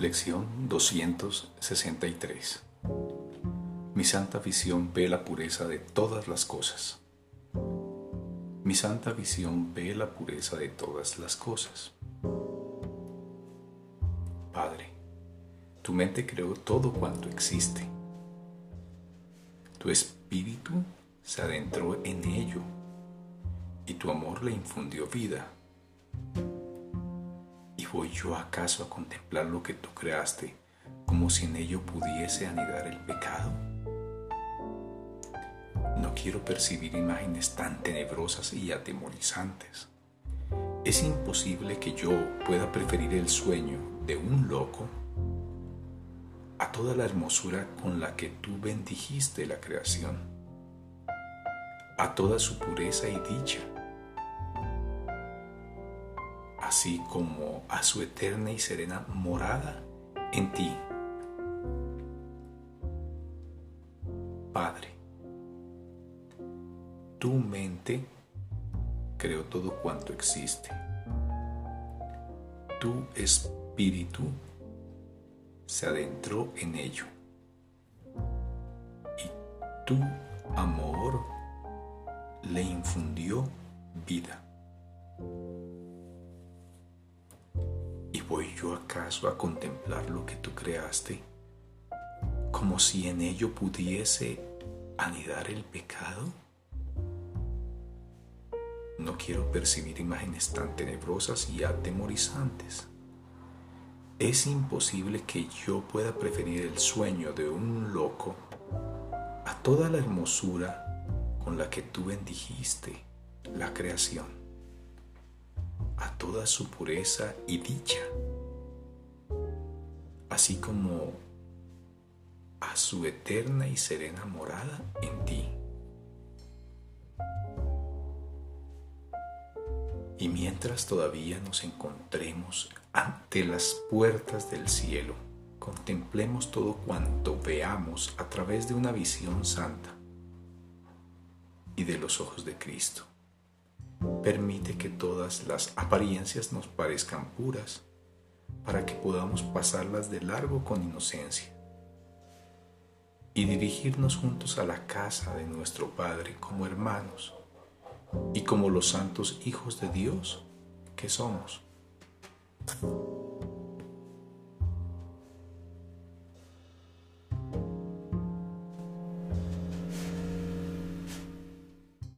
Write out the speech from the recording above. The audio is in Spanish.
Lección 263 Mi santa visión ve la pureza de todas las cosas. Mi santa visión ve la pureza de todas las cosas. Padre, tu mente creó todo cuanto existe. Tu espíritu se adentró en ello y tu amor le infundió vida voy yo acaso a contemplar lo que tú creaste como si en ello pudiese anidar el pecado? No quiero percibir imágenes tan tenebrosas y atemorizantes. Es imposible que yo pueda preferir el sueño de un loco a toda la hermosura con la que tú bendijiste la creación, a toda su pureza y dicha así como a su eterna y serena morada en ti. Padre, tu mente creó todo cuanto existe. Tu espíritu se adentró en ello. Y tu amor le infundió vida. ¿Voy yo acaso a contemplar lo que tú creaste como si en ello pudiese anidar el pecado? No quiero percibir imágenes tan tenebrosas y atemorizantes. Es imposible que yo pueda preferir el sueño de un loco a toda la hermosura con la que tú bendijiste la creación a toda su pureza y dicha, así como a su eterna y serena morada en ti. Y mientras todavía nos encontremos ante las puertas del cielo, contemplemos todo cuanto veamos a través de una visión santa y de los ojos de Cristo. Permite que todas las apariencias nos parezcan puras para que podamos pasarlas de largo con inocencia y dirigirnos juntos a la casa de nuestro Padre como hermanos y como los santos hijos de Dios que somos.